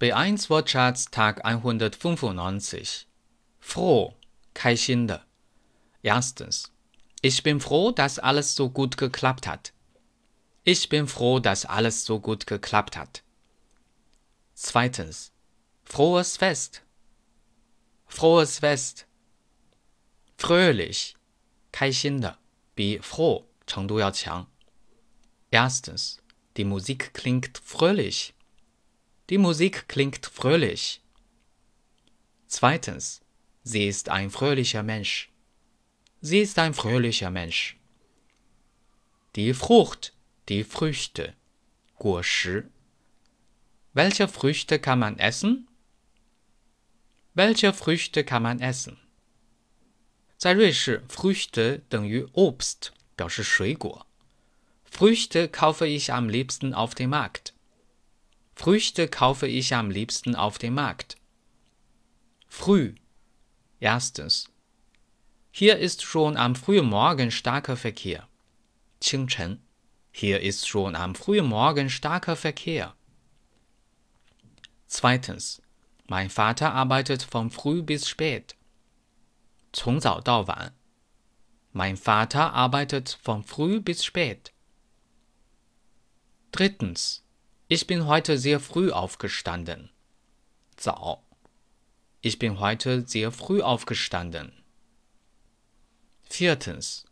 B1 Wortschatz Tag 195. Froh, 开心的. Erstens. Ich bin froh, dass alles so gut geklappt hat. Ich bin froh, dass alles so gut geklappt hat. Zweitens. Frohes Fest. Frohes Fest. Fröhlich, 开心的，比 froh 程度要强。Erstens. Die Musik klingt fröhlich. Die Musik klingt fröhlich. Zweitens. Sie ist ein fröhlicher Mensch. Sie ist ein fröhlicher Mensch. Die Frucht, die Früchte, 果实. Welche Früchte kann man essen? Welche Früchte kann man essen? 在瑞士，Früchte 等于 Obst，表示水果。Früchte kaufe ich am liebsten auf dem Markt. Früchte kaufe ich am liebsten auf dem Markt. Früh. Erstens. Hier ist schon am frühen Morgen starker Verkehr. 清晨. Hier ist schon am frühen Morgen starker Verkehr. Zweitens. Mein Vater arbeitet von früh bis spät. 从早到晚. Mein Vater arbeitet von früh bis spät. Drittens. Ich bin heute sehr früh aufgestanden. 早. Ich bin heute sehr früh aufgestanden. Viertens.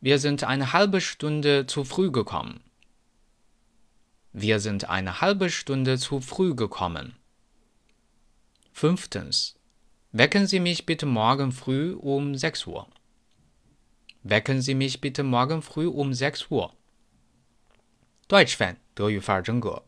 Wir sind eine halbe Stunde zu früh gekommen. Wir sind eine halbe Stunde zu früh gekommen. Fünftens. Wecken Sie mich bitte morgen früh um 6 Uhr. Wecken Sie mich bitte morgen früh um 6 Uhr. Deutsch Fan 德语范儿真格。